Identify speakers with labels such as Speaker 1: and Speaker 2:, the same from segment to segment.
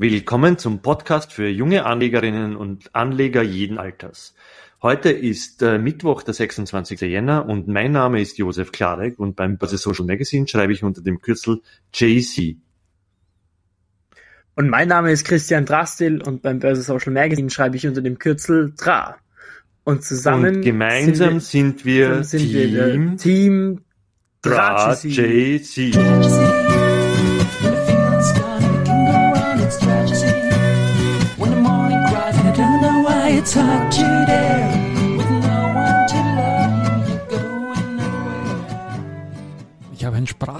Speaker 1: Willkommen zum Podcast für junge Anlegerinnen und Anleger jeden Alters. Heute ist äh, Mittwoch, der 26. Jänner und mein Name ist Josef Klarek und beim Börse Social Magazine schreibe ich unter dem Kürzel JC.
Speaker 2: Und mein Name ist Christian Drastil und beim Börse Social Magazine schreibe ich unter dem Kürzel DRA. Und zusammen
Speaker 1: und gemeinsam sind wir,
Speaker 2: sind wir,
Speaker 1: sind wir
Speaker 2: Team, Team
Speaker 1: DRA JC.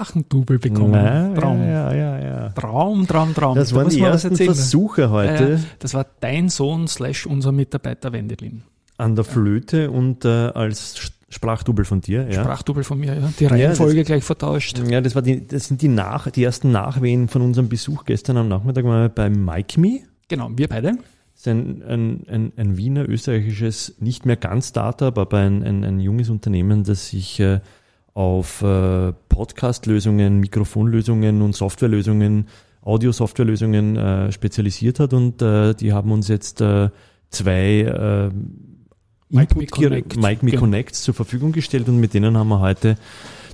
Speaker 3: Sprachendouble bekommen.
Speaker 4: Na,
Speaker 3: Traum.
Speaker 4: Ja, ja, ja.
Speaker 3: Traum, Traum, Traum.
Speaker 4: Das
Speaker 3: Da
Speaker 4: waren die ersten. Versuche heute
Speaker 3: Äh, das war dein Sohn slash unser Mitarbeiter Wendelin.
Speaker 4: an der Flöte und äh, als Sprachdouble von dir. Ja.
Speaker 3: Sprachdouble von mir, ja. Die Reihenfolge gleich vertauscht.
Speaker 4: Ja, das, war die, das sind die, Nach, die ersten Nachwehen von unserem Besuch gestern am Nachmittag waren wir bei Mike Me.
Speaker 3: Genau, wir beide.
Speaker 4: Das ist ein, ein, ein, ein Wiener österreichisches, nicht mehr ganz Startup, aber ein, ein, ein junges Unternehmen, das sich äh, auf äh, Podcast-Lösungen, Mikrofonlösungen und Softwarelösungen, Audio-Softwarelösungen äh, spezialisiert hat und äh, die haben uns jetzt äh, zwei äh,
Speaker 3: Mic Me Connect.
Speaker 4: Mic Me
Speaker 3: Genau.
Speaker 4: Connects zur Verfügung gestellt und mit denen haben wir heute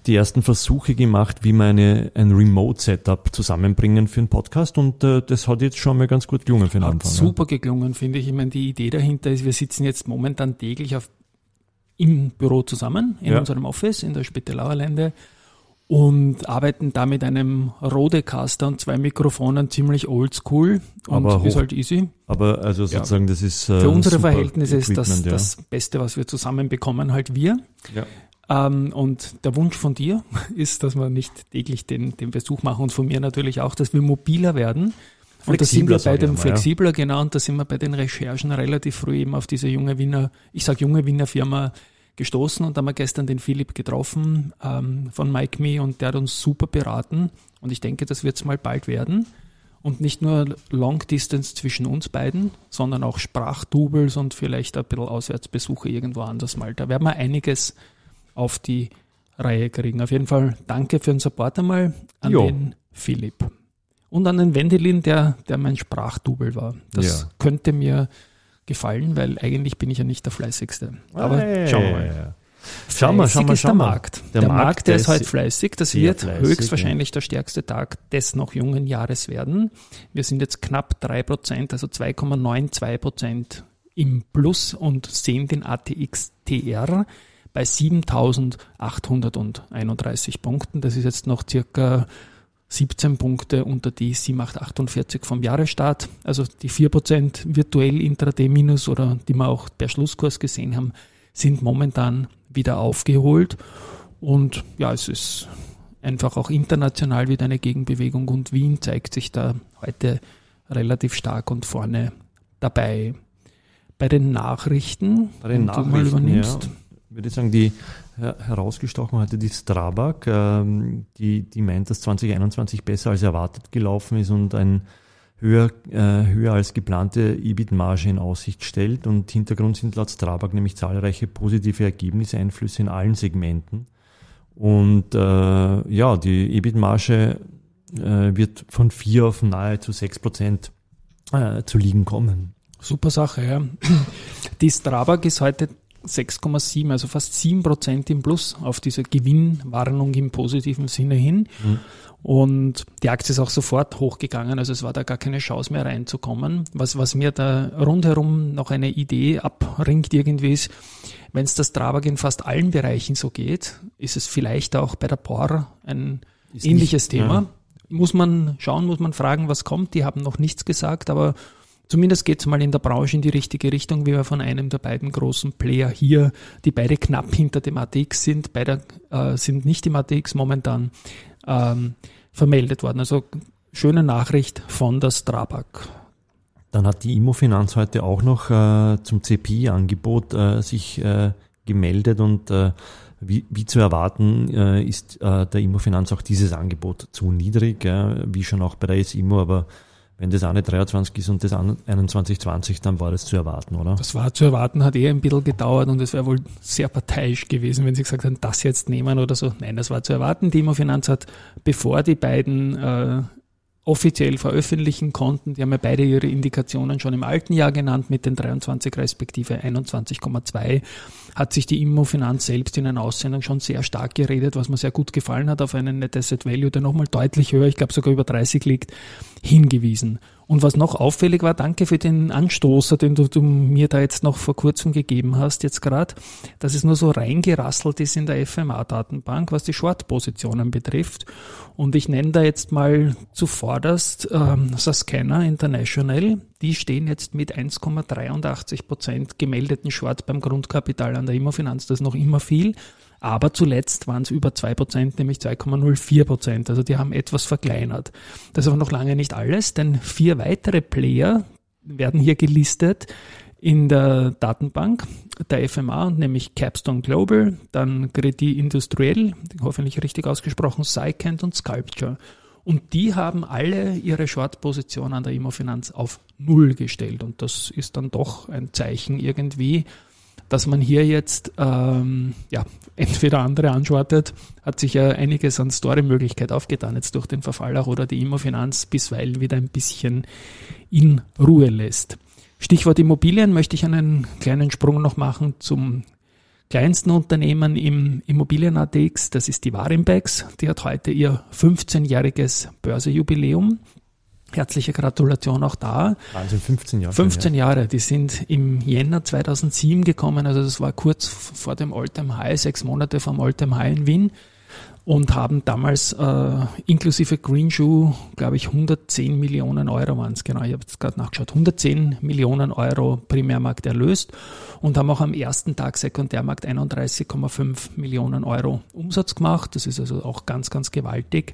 Speaker 4: die ersten Versuche gemacht, wie wir eine, ein Remote-Setup zusammenbringen für einen Podcast und äh, das hat jetzt schon mal ganz gut gelungen für den
Speaker 3: Hat
Speaker 4: Anfang. ja.
Speaker 3: super geklungen, finde ich. Ich meine, die Idee dahinter ist, wir sitzen jetzt momentan täglich auf, im Büro zusammen, in
Speaker 4: Ja.
Speaker 3: unserem Office in der Spittelauer Lände und arbeiten da mit einem Rodecaster und zwei Mikrofonen ziemlich oldschool und
Speaker 4: Aber
Speaker 3: ist
Speaker 4: hoch-
Speaker 3: halt easy.
Speaker 4: Aber also sozusagen, das ist äh,
Speaker 3: Für unsere Verhältnisse ist das
Speaker 4: ja.
Speaker 3: das Beste, was wir zusammen bekommen, halt wir.
Speaker 4: Ja.
Speaker 3: Ähm, und der Wunsch von dir ist, dass wir nicht täglich den, den Besuch machen und von mir natürlich auch, dass wir mobiler werden. Und da sind wir bei dem
Speaker 4: ja.
Speaker 3: flexibler, genau, und da sind wir bei den Recherchen relativ früh eben auf diese junge Wiener, ich sag junge Wiener Firma gestoßen und da haben wir gestern den Philipp getroffen ähm, von Mike Me und der hat uns super beraten und ich denke, das wird es mal bald werden. Und nicht nur Long Distance zwischen uns beiden, sondern auch Sprachdoubles und vielleicht ein bisschen Auswärtsbesuche irgendwo anders mal. Da werden wir einiges auf die Reihe kriegen. Auf jeden Fall danke für den Support einmal an
Speaker 4: Jo.
Speaker 3: den Philipp. Und an den Wendelin, der, der mein Sprachdouble war. Das
Speaker 4: Ja.
Speaker 3: könnte mir gefallen, weil eigentlich bin ich ja nicht der Fleißigste. Aber
Speaker 4: Hey.
Speaker 3: schauen wir mal.
Speaker 4: Schauen wir,
Speaker 3: Fleißig
Speaker 4: schauen wir,
Speaker 3: ist der. Markt.
Speaker 4: Der
Speaker 3: Der,
Speaker 4: Markt,
Speaker 3: Markt, der ist heute fleißig. Das wird
Speaker 4: fleißig,
Speaker 3: höchstwahrscheinlich der stärkste Tag des noch jungen Jahres werden. Wir sind jetzt knapp drei Prozent, also 2,92 Prozent im Plus und sehen den ATX TR bei 7.831 Punkten. Das ist jetzt noch circa 17 Punkte unter die 7848 vom Jahresstart. Also die 4% virtuell Intraday Minus oder die wir auch per Schlusskurs gesehen haben, sind momentan wieder aufgeholt. Und ja, es ist einfach auch international wieder eine Gegenbewegung und Wien zeigt sich da heute relativ stark und vorne dabei. Bei den Nachrichten,
Speaker 4: Bei den
Speaker 3: wenn du mal
Speaker 4: Nachrichten, ja,
Speaker 3: übernimmst.
Speaker 4: würde ich sagen, die herausgestochen hatte die Strabag, ähm, die, die meint, dass 2021 besser als erwartet gelaufen ist und ein höher, äh, höher als geplante EBIT-Marge in Aussicht stellt. Und Hintergrund sind laut Strabag nämlich zahlreiche positive Ergebniseinflüsse in allen Segmenten. Und äh, ja, die EBIT-Marge äh, wird von 4 auf nahezu 6 Prozent äh, zu liegen kommen.
Speaker 3: Super Sache, ja. Die Strabag ist heute 6,7, also fast 7 Prozent im Plus auf diese Gewinnwarnung im positiven Sinne hin.
Speaker 4: Mhm.
Speaker 3: Und die Aktie ist auch sofort hochgegangen, also es war da gar keine Chance mehr reinzukommen. Was, was mir da rundherum noch eine Idee abringt irgendwie ist, wenn es das Strabag in fast allen Bereichen so geht, ist es vielleicht auch bei der POR ein
Speaker 4: Ist
Speaker 3: ähnliches
Speaker 4: nicht-
Speaker 3: Thema.
Speaker 4: ja.
Speaker 3: Muss man schauen, muss man fragen, was kommt. Die haben noch nichts gesagt, aber Zumindest geht es mal in der Branche in die richtige Richtung, wie wir von einem der beiden großen Player hier, die beide knapp hinter dem ATX sind, beide äh, sind nicht im ATX momentan ähm, vermeldet worden. Also schöne Nachricht von der Strabag.
Speaker 4: Dann hat die Immofinanz heute auch noch äh, zum CPI-Angebot äh, sich äh, gemeldet und äh, wie, wie zu erwarten äh, ist äh, der Immofinanz auch dieses Angebot zu niedrig, äh, wie schon auch bei der SIMO, aber wenn das eine 23 ist und das an- 2120, dann war das zu erwarten, oder?
Speaker 3: Das war zu erwarten, hat eher ein bisschen gedauert und es wäre wohl sehr parteiisch gewesen, wenn sie gesagt hätten, das jetzt nehmen oder so. Nein, das war zu erwarten. Die Immofinanz hat, bevor die beiden äh, offiziell veröffentlichen konnten. Die haben ja beide ihre Indikationen schon im alten Jahr genannt mit den 23 respektive 21,2 hat sich die Immofinanz selbst in einer Aussendung schon sehr stark geredet, was mir sehr gut gefallen hat, auf einen Net Asset Value, der nochmal deutlich höher, ich glaube sogar über 30 liegt, hingewiesen. Und was noch auffällig war, danke für den Anstoßer, den du, du mir da jetzt noch vor kurzem gegeben hast, jetzt gerade, dass es nur so reingerasselt ist in der FMA-Datenbank, was die Short-Positionen betrifft. Und ich nenne da jetzt mal zuvorderst ähm, Sascanner International. Die stehen jetzt mit 1,83 Prozent gemeldeten Short beim Grundkapital an der Immofinanz. Das ist noch immer viel. Aber zuletzt waren es über 2%, nämlich 2,04%. Also die haben etwas verkleinert. Das ist aber noch lange nicht alles, denn vier weitere Player werden hier gelistet in der Datenbank der FMA, nämlich Capstone Global, dann Credit Industriel, hoffentlich richtig ausgesprochen, Sycant und Sculpture. Und die haben alle ihre Short-Position an der Immofinanz auf Null gestellt. Und das ist dann doch ein Zeichen irgendwie, dass man hier jetzt ähm, ja, entweder andere anschortet, hat sich ja einiges an Story-Möglichkeit aufgetan jetzt durch den Verfall auch oder die Immofinanz bisweilen wieder ein bisschen in Ruhe lässt. Stichwort Immobilien möchte ich einen kleinen Sprung noch machen zum kleinsten Unternehmen im Immobilien-ATX, das ist die Warimbex. Die hat heute ihr 15-jähriges Börsejubiläum. Herzliche Gratulation auch da.
Speaker 4: Wahnsinn, 15 Jahre.
Speaker 3: 15 Jahre, die sind im Jänner 2007 gekommen, also das war kurz vor dem Alltime High, sechs Monate vom Alltime High in Wien und haben damals äh, inklusive Green Shoe, glaube ich, 110 Millionen Euro waren es, genau, ich habe jetzt gerade nachgeschaut, 110 Millionen Euro Primärmarkt erlöst und haben auch am ersten Tag Sekundärmarkt 31,5 Millionen Euro Umsatz gemacht. Das ist also auch ganz, ganz gewaltig.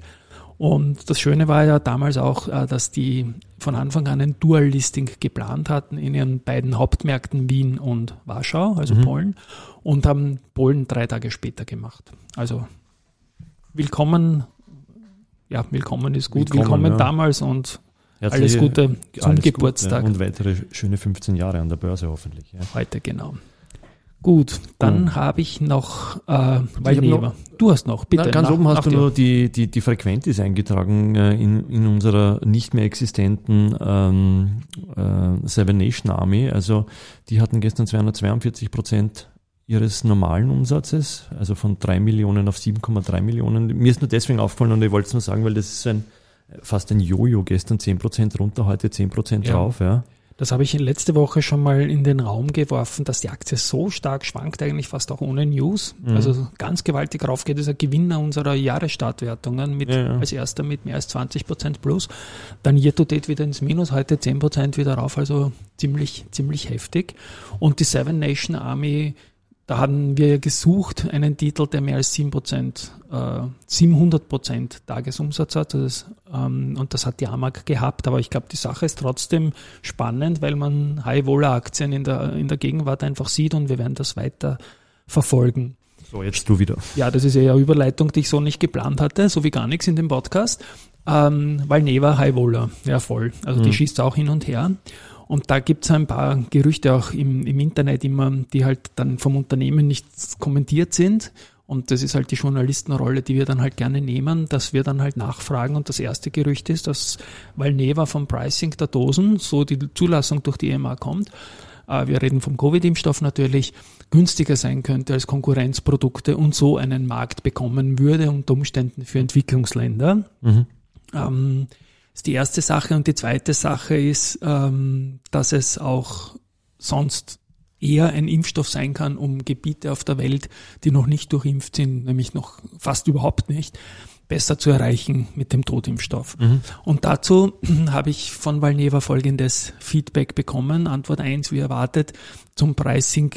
Speaker 3: Und das Schöne war ja damals auch, äh, dass die von Anfang an ein Dual-Listing geplant hatten in ihren beiden Hauptmärkten Wien und Warschau, also
Speaker 4: Mhm.
Speaker 3: Polen, und haben Polen drei Tage später gemacht. Also willkommen, ja, willkommen ist gut,
Speaker 4: Willkommen,
Speaker 3: willkommen,
Speaker 4: ja.
Speaker 3: damals und alles
Speaker 4: Herzliche-
Speaker 3: Gute zum
Speaker 4: alles
Speaker 3: Geburtstag
Speaker 4: Gute und weitere schöne 15 Jahre an der Börse hoffentlich. Ja.
Speaker 3: heute, genau. Gut, dann
Speaker 4: Oh.
Speaker 3: habe ich noch äh,
Speaker 4: hab
Speaker 3: Waldneber.
Speaker 4: noch-
Speaker 3: Du hast noch, bitte.
Speaker 4: Na, ganz
Speaker 3: nach-
Speaker 4: oben hast du
Speaker 3: dir.
Speaker 4: nur die, die, die Frequenz eingetragen äh, in, in unserer nicht mehr existenten ähm, äh, Seven Nation Army. Also die hatten gestern 242 Prozent ihres normalen Umsatzes, also von 3 Millionen auf 7,3 Millionen. Mir ist nur deswegen aufgefallen und ich wollte es nur sagen, weil das ist ein fast ein Jojo, gestern 10 Prozent runter, heute 10 Prozent
Speaker 3: Ja.
Speaker 4: drauf. Ja.
Speaker 3: Das habe ich letzte Woche schon mal in den Raum geworfen, dass die Aktie so stark schwankt, eigentlich fast auch ohne News.
Speaker 4: Mhm.
Speaker 3: Also ganz gewaltig raufgeht. Das ist ein Gewinner unserer Jahresstartwertungen mit,
Speaker 4: Ja, ja.
Speaker 3: als erster mit mehr als 20 Prozent plus. Dann year to date wieder ins Minus, heute 10 Prozent wieder rauf, also ziemlich, ziemlich heftig. Und die Seven Nation Army, da haben wir gesucht, einen Titel, der mehr als 7 Prozent, äh, 700 Prozent Tagesumsatz hat. Das, ähm, und das hat die AMAG gehabt. Aber ich glaube, die Sache ist trotzdem spannend, weil man High-Wohler-Aktien in der, in der Gegenwart einfach sieht und wir werden das weiter verfolgen.
Speaker 4: So, jetzt du wieder.
Speaker 3: Ja, das ist ja eine Überleitung, die ich so nicht geplant hatte, so wie gar nichts in dem Podcast. Ähm, weil Neva High Wohler, ja voll. Also die
Speaker 4: Mhm.
Speaker 3: schießt auch hin und her. Und da gibt's ein paar Gerüchte auch im, im Internet immer, die halt dann vom Unternehmen nicht kommentiert sind. Und das ist halt die Journalistenrolle, die wir dann halt gerne nehmen, dass wir dann halt nachfragen. Und das erste Gerücht ist, dass, weil Neva vom Pricing der Dosen, so die Zulassung durch die EMA kommt, äh, wir reden vom Covid-Impfstoff natürlich, günstiger sein könnte als Konkurrenzprodukte und so einen Markt bekommen würde, unter Umständen für Entwicklungsländer.
Speaker 4: Mhm.
Speaker 3: Ähm, ist die erste Sache. Und die zweite Sache ist, ähm, dass es auch sonst eher ein Impfstoff sein kann, um Gebiete auf der Welt, die noch nicht durchimpft sind, nämlich noch fast überhaupt nicht, besser zu erreichen mit dem Totimpfstoff.
Speaker 4: Mhm.
Speaker 3: Und dazu habe ich von Valneva folgendes Feedback bekommen. Antwort eins wie erwartet, zum Pricing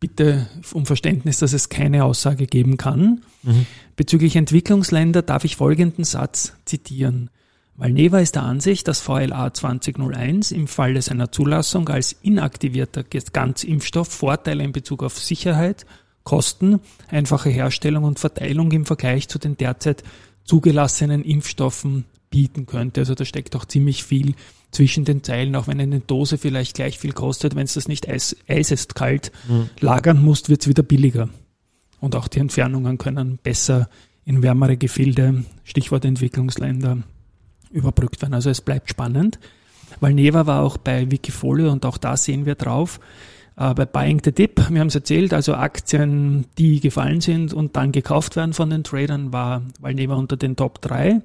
Speaker 3: bitte um Verständnis, dass es keine Aussage geben kann.
Speaker 4: Mhm.
Speaker 3: Bezüglich Entwicklungsländer darf ich folgenden Satz zitieren. Valneva ist der Ansicht, dass VLA 2001 im Falle seiner Zulassung als inaktivierter Ganzimpfstoff Vorteile in Bezug auf Sicherheit, Kosten, einfache Herstellung und Verteilung im Vergleich zu den derzeit zugelassenen Impfstoffen bieten könnte. Also da steckt auch ziemlich viel zwischen den Zeilen, auch wenn eine Dose vielleicht gleich viel kostet, wenn es das nicht eis, eisest kalt
Speaker 4: Mhm.
Speaker 3: lagern musst, wird es wieder billiger. Und auch die Entfernungen können besser in wärmere Gefilde, Stichwort Entwicklungsländer, überbrückt werden. Also es bleibt spannend. Weil Neva war auch bei Wikifolio und auch da sehen wir drauf, äh, bei Buying the Dip, wir haben es erzählt, also Aktien, die gefallen sind und dann gekauft werden von den Tradern, war Valneva unter den Top 3.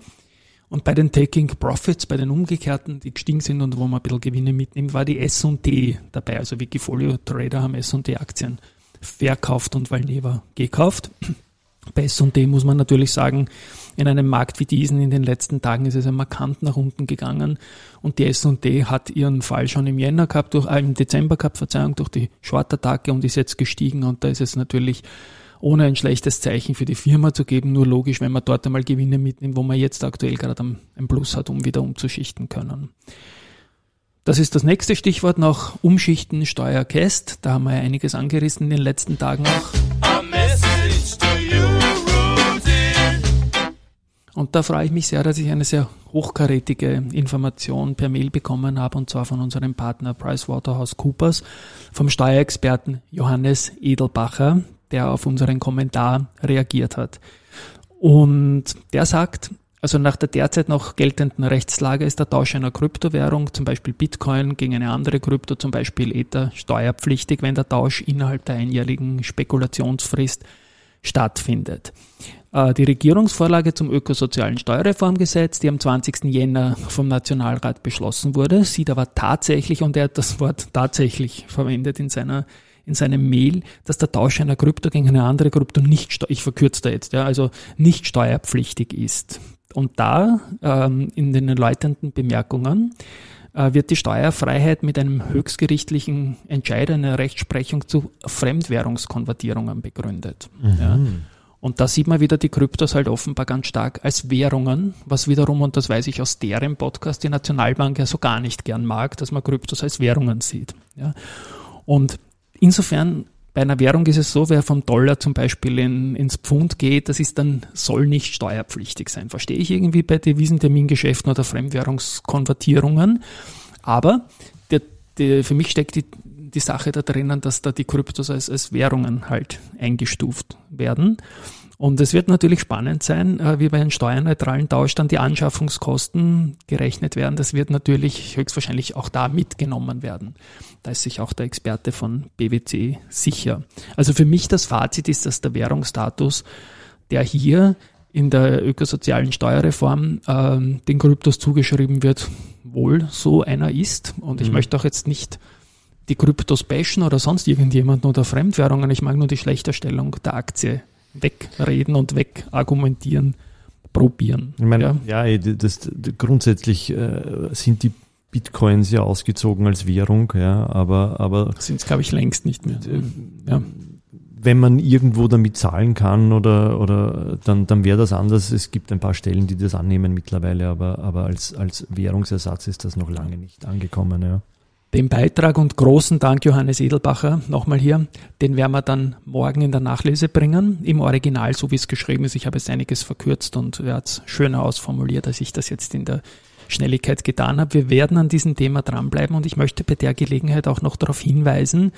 Speaker 3: Und bei den Taking Profits, bei den umgekehrten, die gestiegen sind und wo man ein bisschen Gewinne mitnimmt, war die S&D dabei. Also Wikifolio Trader haben S&D Aktien verkauft und Valneva gekauft. Bei S&D muss man natürlich sagen, in einem Markt wie diesen in den letzten Tagen ist es ja markant nach unten gegangen und die S&D hat ihren Fall schon im Jänner gehabt, durch, äh, im Dezember gehabt, Verzeihung, durch die Short-Attacke und ist jetzt gestiegen und da ist es natürlich ohne ein schlechtes Zeichen für die Firma zu geben, nur logisch, wenn man dort einmal Gewinne mitnimmt, wo man jetzt aktuell gerade ein Plus hat, um wieder umzuschichten können. Das ist das nächste Stichwort nach Umschichten, Steuer, Cast. Da haben wir ja einiges angerissen in den letzten Tagen auch. Und da freue ich mich sehr, dass ich eine sehr hochkarätige Information per Mail bekommen habe, und zwar von unserem Partner PricewaterhouseCoopers, vom Steuerexperten Johannes Edelbacher, der auf unseren Kommentar reagiert hat. Und der sagt, also nach der derzeit noch geltenden Rechtslage ist der Tausch einer Kryptowährung, zum Beispiel Bitcoin gegen eine andere Krypto, zum Beispiel Ether, steuerpflichtig, wenn der Tausch innerhalb der einjährigen Spekulationsfrist stattfindet. Äh, Die Regierungsvorlage zum ökosozialen Steuerreformgesetz, die am 20. Jänner vom Nationalrat beschlossen wurde, sieht aber tatsächlich, und er hat das Wort tatsächlich verwendet in seiner in seinem Mail, dass der Tausch einer Krypto gegen eine andere Krypto nicht, ich verkürze da jetzt, ja, also nicht steuerpflichtig ist. Und da ähm, in den erläuternden Bemerkungen äh, wird die Steuerfreiheit mit einem höchstgerichtlichen Entscheid einer Rechtsprechung zu Fremdwährungskonvertierungen begründet. Ja. Und da sieht man wieder die Kryptos halt offenbar ganz stark als Währungen, was wiederum, und das weiß ich aus deren Podcast, die Nationalbank ja so gar nicht gern mag, dass man Kryptos als Währungen sieht. Ja. Und insofern bei einer Währung ist es so, wer vom Dollar zum Beispiel in, ins Pfund geht, das ist dann, soll nicht steuerpflichtig sein. Verstehe ich irgendwie bei Devisentermingeschäften oder Fremdwährungskonvertierungen. Aber der, der, für mich steckt die, die Sache da drinnen, dass da die Kryptos als, als Währungen halt eingestuft werden. Und es wird natürlich spannend sein, äh, wie bei einem steuerneutralen Tausch dann die Anschaffungskosten gerechnet werden. Das wird natürlich höchstwahrscheinlich auch da mitgenommen werden. Da ist sich auch der Experte von BWC sicher. Also für mich das Fazit ist, dass der Währungsstatus, der hier in der ökosozialen Steuerreform ähm, den Kryptos zugeschrieben wird, wohl so einer ist. Und ich möchte auch jetzt nicht die Kryptos bashen oder sonst irgendjemanden oder Fremdwährungen. Ich mag nur die Schlechterstellung der Aktie wegreden und wegargumentieren, probieren.
Speaker 4: Ich meine,
Speaker 3: ja.
Speaker 4: ja, eh, das, grundsätzlich äh, sind die Bitcoins ja ausgezogen als Währung, ja, aber, aber
Speaker 3: Sind es, glaube ich, längst nicht mehr. Ja.
Speaker 4: wenn man irgendwo damit zahlen kann oder, oder dann, dann wäre das anders. Es gibt ein paar Stellen, die das annehmen mittlerweile, aber, aber als, als Währungsersatz ist das noch lange nicht angekommen. Ja.
Speaker 3: Den Beitrag und großen Dank Johannes Edelbacher nochmal hier, den werden wir dann morgen in der Nachlese bringen, im Original, so wie es geschrieben ist. Ich habe es einiges verkürzt und er hat es schöner ausformuliert, als ich das jetzt in der Schnelligkeit getan habe. Wir werden an diesem Thema dranbleiben und ich möchte bei der Gelegenheit auch noch darauf hinweisen,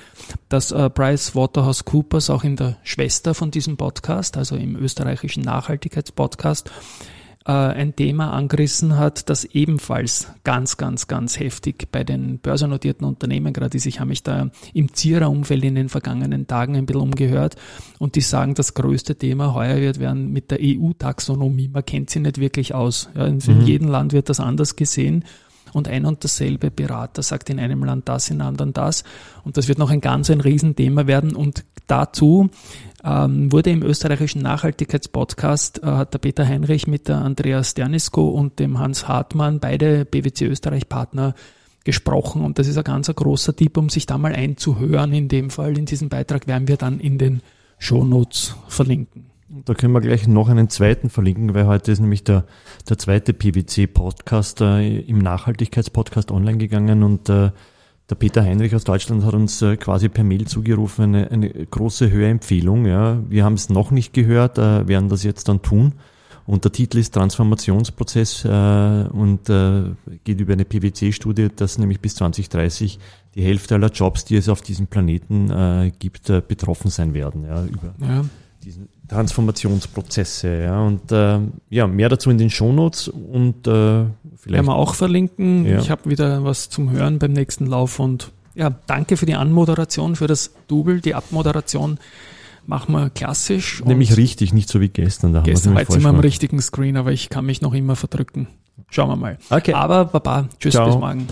Speaker 3: dass äh, PricewaterhouseCoopers auch in der Schwester von diesem Podcast, also im österreichischen Nachhaltigkeitspodcast, äh, ein Thema angerissen hat, das ebenfalls ganz, ganz, ganz heftig bei den börsennotierten Unternehmen gerade ist. Ich habe mich da im Zierer-Umfeld in den vergangenen Tagen ein bisschen umgehört und die sagen, das größte Thema heuer wird werden mit der EU-Taxonomie. Man kennt sie nicht wirklich aus. Ja, in in jedem Land wird das anders gesehen. Und ein und dasselbe Berater sagt in einem Land das, in anderen das. Und das wird noch ein ganz ein Riesenthema werden. Und dazu ähm, wurde im österreichischen Nachhaltigkeitspodcast, äh, hat der Peter Heinrich mit der Andreas Sternisko und dem Hans Hartmann, beide BWC Österreich Partner, gesprochen. Und das ist ein ganz großer Tipp, um sich da mal einzuhören. In dem Fall, in diesem Beitrag werden wir dann in den Shownotes verlinken.
Speaker 4: Da können wir gleich noch einen zweiten verlinken, weil heute ist nämlich der, der zweite PwC-Podcast äh, im Nachhaltigkeitspodcast online gegangen und äh, der Peter Heinrich aus Deutschland hat uns äh, quasi per Mail zugerufen, eine, eine große Hörempfehlung. Ja. Wir haben es noch nicht gehört, äh, werden das jetzt dann tun. Und der Titel ist Transformationsprozess äh, und äh, geht über eine PwC-Studie, dass nämlich bis 2030 die Hälfte aller Jobs, die es auf diesem Planeten gibt, betroffen sein werden. Ja, über
Speaker 3: Ja.
Speaker 4: Diesen Transformationsprozesse. Ja, und äh, ja, mehr dazu in den Shownotes und äh, vielleicht.
Speaker 3: Werden wir auch verlinken.
Speaker 4: Ja.
Speaker 3: Ich habe wieder was zum Hören beim nächsten Lauf und ja, danke für die Anmoderation, für das Double, die Abmoderation. Machen wir klassisch.
Speaker 4: Nämlich richtig, nicht so wie gestern. Da wir
Speaker 3: Gestern war
Speaker 4: nämlich
Speaker 3: jetzt immer am richtigen Screen, aber ich kann mich noch immer verdrücken. Schauen wir mal.
Speaker 4: Okay.
Speaker 3: Aber Baba, tschüss,
Speaker 4: Ciao.
Speaker 3: bis morgen.